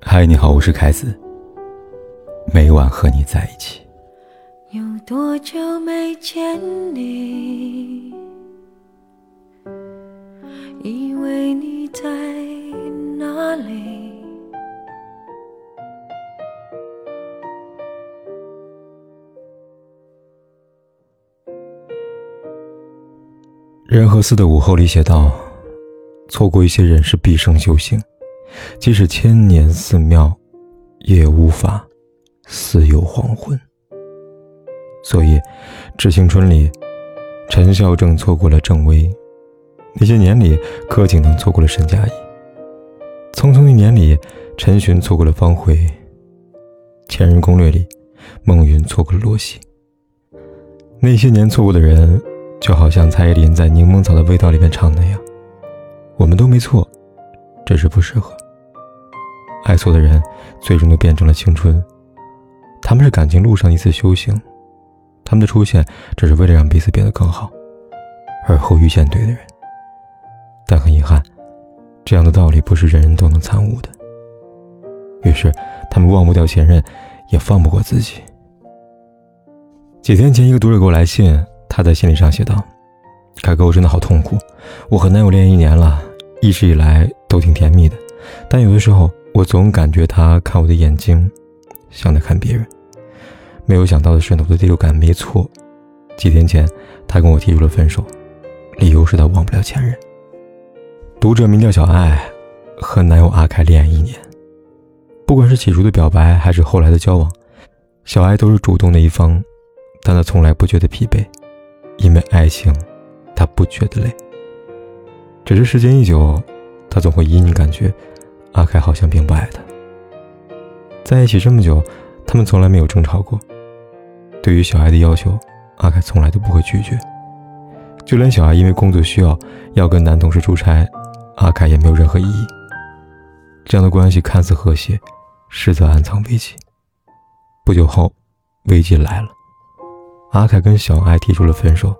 嗨，你好，我是凯子。每晚和你在一起。有多久没见你？以为你在哪里？任和寺的午后里写道：“错过一些人是毕生修行，即使千年寺庙，也无法似有黄昏。”所以，《致青春》里，陈孝正错过了郑微；那些年里，柯景腾错过了沈佳宜；匆匆一年里，陈寻错过了方茴；《前任攻略》里，孟云错过了罗西。那些年错过的人。就好像蔡依林在《柠檬草的味道》里面唱的那样，我们都没错，只是不适合。爱错的人，最终都变成了青春。他们是感情路上一次修行，他们的出现只是为了让彼此变得更好，而后遇见对的人。但很遗憾，这样的道理不是人人都能参悟的。于是，他们忘不掉前任，也放不过自己。几天前，一个读者给我来信。他在信里上写道：“凯哥，我真的好痛苦。我和男友恋爱一年了，一直以来都挺甜蜜的，但有的时候我总感觉他看我的眼睛，像在看别人。没有想到的是，我的第六感没错。几天前，他跟我提出了分手，理由是他忘不了前任。”读者名叫小爱，和男友阿凯恋爱一年，不管是起初的表白还是后来的交往，小爱都是主动的一方，但她从来不觉得疲惫。因为爱情，他不觉得累。只是时间一久，他总会隐隐感觉，阿凯好像并不爱他。在一起这么久，他们从来没有争吵过。对于小爱的要求，阿凯从来都不会拒绝。就连小爱因为工作需要要跟男同事出差，阿凯也没有任何异议。这样的关系看似和谐，实则暗藏危机。不久后，危机来了。阿凯跟小爱提出了分手。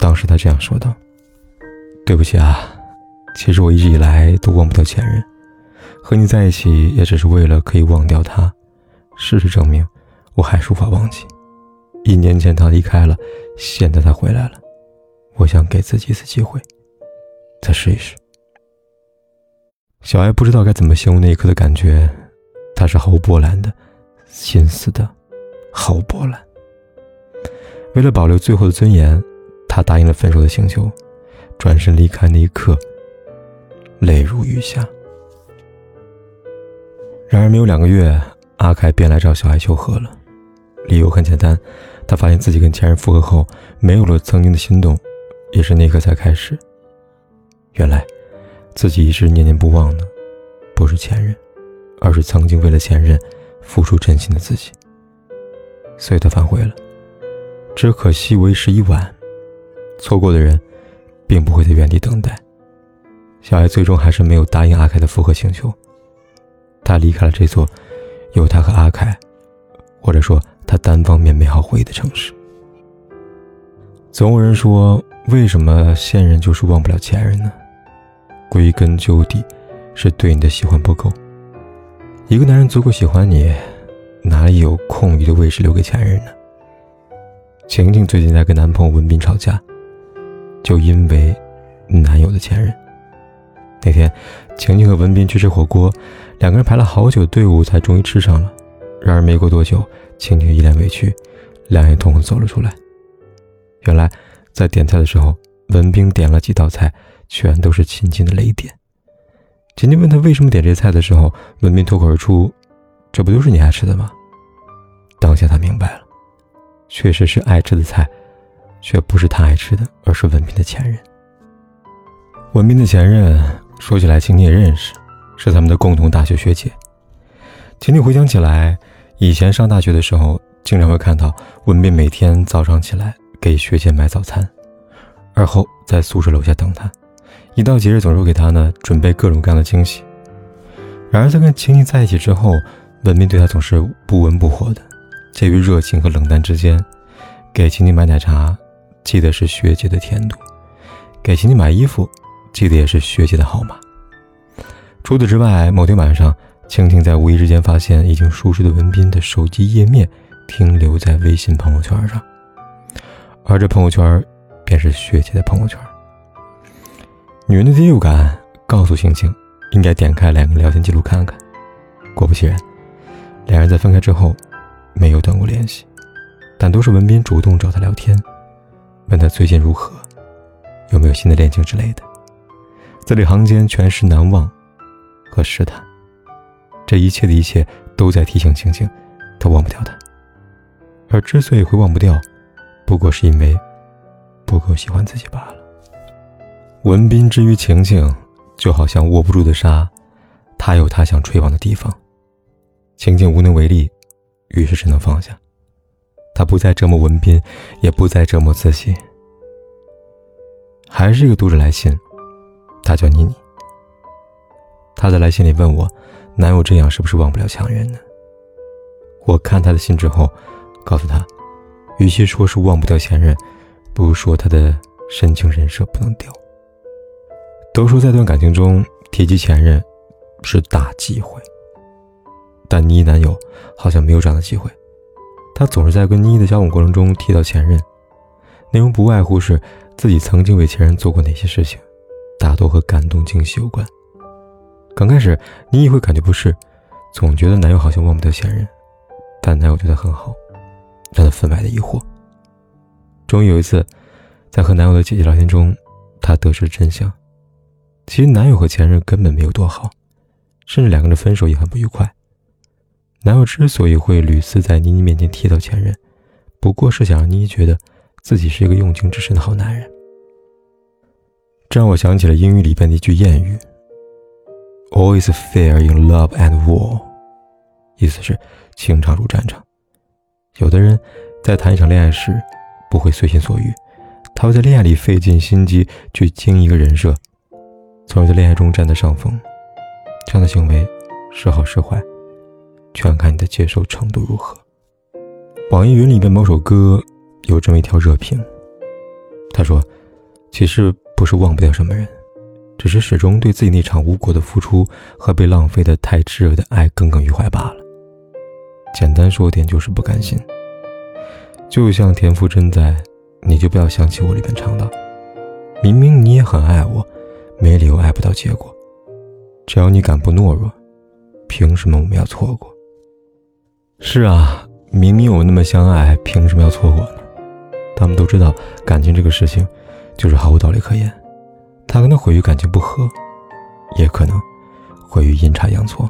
当时他这样说道：“对不起啊，其实我一直以来都忘不掉前任，和你在一起也只是为了可以忘掉他。事实证明，我还是无法忘记。一年前他离开了，现在他回来了，我想给自己一次机会，再试一试。”小爱不知道该怎么形容那一刻的感觉，他是毫无波澜的，心死的，毫无波澜。为了保留最后的尊严，他答应了分手的请求，转身离开那一刻，泪如雨下。然而没有两个月，阿凯便来找小爱求和了，理由很简单，他发现自己跟前任复合后，没有了曾经的心动，也是那刻才开始。原来，自己一直念念不忘的，不是前任，而是曾经为了前任付出真心的自己。所以他反悔了。只可惜为时已晚，错过的人，并不会在原地等待。小爱最终还是没有答应阿凯的复合请求，他离开了这座有他和阿凯，或者说他单方面美好回忆的城市。总有人说，为什么现任就是忘不了前任呢？归根究底，是对你的喜欢不够。一个男人足够喜欢你，哪里有空余的位置留给前任呢？晴晴最近在跟男朋友文斌吵架，就因为男友的前任。那天，晴晴和文斌去吃火锅，两个人排了好久队伍才终于吃上了。然而没过多久，晴晴一脸委屈，两眼通红走了出来。原来，在点菜的时候，文斌点了几道菜，全都是晴晴的雷点。晴晴问他为什么点这菜的时候，文斌脱口而出：“这不都是你爱吃的吗？”当下他明白了。确实是爱吃的菜，却不是他爱吃的，而是文斌的前任。文斌的前任说起来，晴晴也认识，是他们的共同大学学姐。晴晴回想起来，以前上大学的时候，经常会看到文斌每天早上起来给学姐买早餐，而后在宿舍楼下等她。一到节日，总是给她呢准备各种各样的惊喜。然而在跟晴晴在一起之后，文斌对她总是不温不火的。介于热情和冷淡之间，给晴晴买奶茶，记得是学姐的甜度；给晴晴买衣服，记得也是学姐的号码。除此之外，某天晚上，晴晴在无意之间发现已经熟睡的文斌的手机页面停留在微信朋友圈上，而这朋友圈便是学姐的朋友圈。女人的第六感告诉晴晴，应该点开两个聊天记录看看。果不其然，两人在分开之后没有断过联系，但都是文斌主动找她聊天，问她最近如何，有没有新的恋情之类的。字里行间全是难忘和试探，这一切的一切都在提醒晴晴，她忘不掉他。而之所以会忘不掉，不过是因为不够喜欢自己罢了。文斌之于晴晴，就好像握不住的沙，他有他想吹往的地方。晴晴无能为力，于是只能放下。他不再折磨文斌，也不再折磨自己。还是一个读者来信，他叫妮妮。他在来信里问我，男友这样是不是忘不了强人呢？我看他的信之后，告诉他，与其说是忘不掉前任，不如说他的深情人设不能掉。都说在段感情中提及前任是大忌讳，但妮妮男友好像没有这样的机会。他总是在跟妮妮的交往过程中提到前任，内容不外乎是自己曾经为前任做过哪些事情，大多和感动惊喜有关。刚开始，妮也会感觉不适，总觉得男友好像忘不掉前任，但男友对她很好，让她分外的疑惑。终于有一次，在和男友的姐姐聊天中，她得知了真相。其实男友和前任根本没有多好，甚至两个人分手也很不愉快。男友之所以会屡次在妮妮面前提到前任，不过是想让妮妮觉得自己是一个用情至深的好男人。让我想起了英语里边的一句谚语：“All is fair in love and war”，意思是情场如战场。有的人，在谈一场恋爱时，不会随心所欲，他会在恋爱里费尽心机去经一个人设。从而在恋爱中占得上风，这样的行为是好是坏，全看你的接受程度如何。网易云里边某首歌有这么一条热评，他说：“其实不是忘不掉什么人，只是始终对自己那场无果的付出和被浪费的太炙热的爱耿耿于怀罢了。简单说点就是不甘心。就像田馥甄在《你就不要想起我》里边唱的：“明明你也很爱我。”没理由爱不到结果，只要你敢不懦弱，凭什么我们要错过？是啊，明明我们那么相爱，凭什么要错过呢？他们都知道感情这个事情，就是毫无道理可言。他可能毁于感情不和，也可能毁于阴差阳错。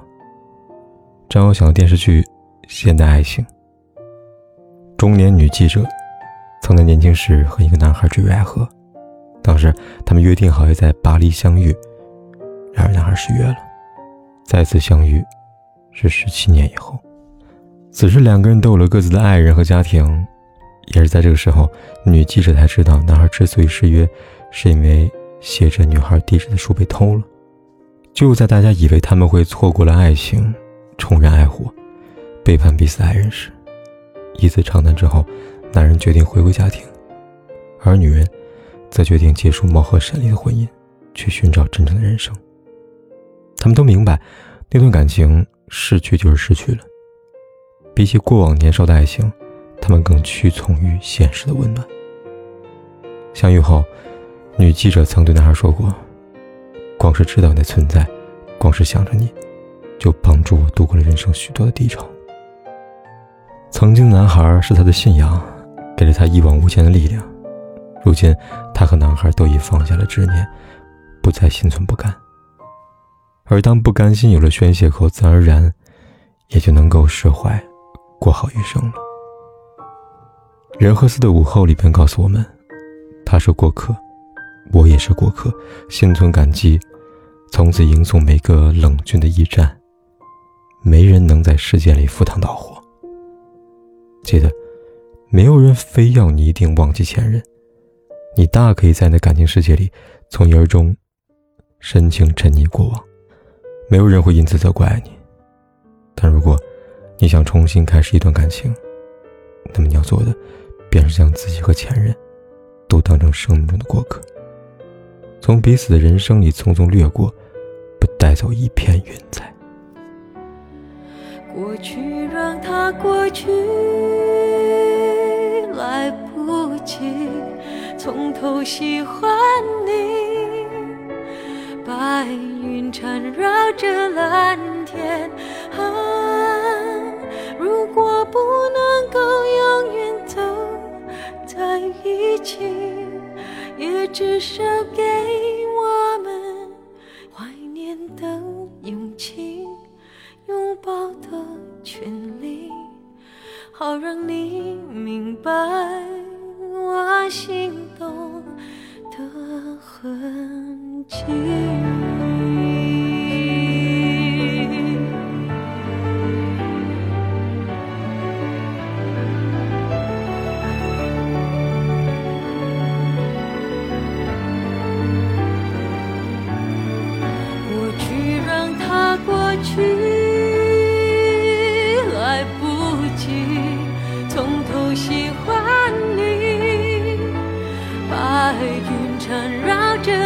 这让我想到电视剧《现代爱情》，中年女记者曾在年轻时和一个男孩坠入爱河。当时他们约定好要在巴黎相遇，然而男孩失约了。再次相遇是十七年以后。此时两个人都有了各自的爱人和家庭，也是在这个时候，女记者才知道男孩之所以失约，是因为写着女孩地址的书被偷了。就在大家以为他们会错过了爱情，重燃爱火，背叛彼此爱人时，一次长谈之后，男人决定回归家庭，而女人。则决定结束貌合神离的婚姻，去寻找真正的人生。他们都明白，那段感情失去就是失去了。比起过往年少的爱情，他们更屈从于现实的温暖。相遇后，女记者曾对男孩说过：“光是知道你的存在，光是想着你，就帮助我度过了人生许多的低潮。”曾经的男孩是他的信仰，给了他一往无前的力量。如今，他和男孩都已放下了执念，不再心存不甘。而当不甘心有了宣泄口，自然而然也就能够释怀，过好余生了。人和寺的午后里边告诉我们：“他是过客，我也是过客，心存感激，从此迎送每个冷峻的驿站。没人能在世界里赴汤蹈火。记得，没有人非要你一定忘记前任。”你大可以在那感情世界里，从一而终，深情沉溺过往，没有人会因此责怪你。但如果你想重新开始一段感情，那么你要做的，便是将自己和前任，都当成生命中的过客，从彼此的人生里匆匆掠过，不带走一片云彩。过去让它过去，来不及从头喜欢你。白云缠绕着蓝天，啊，记忆过去让它过去来不及从头喜欢你白云缠绕着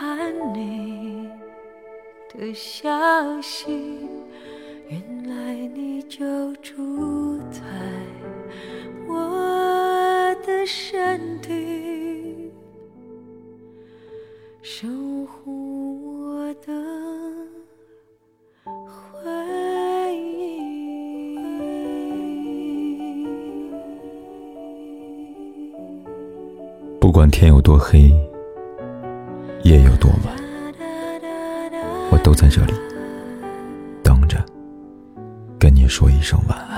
打探你的消息。原来你就住在我的身体，守护我的回忆。不管天有多黑，夜有多晚，我都在这里等着，跟你说一声晚安。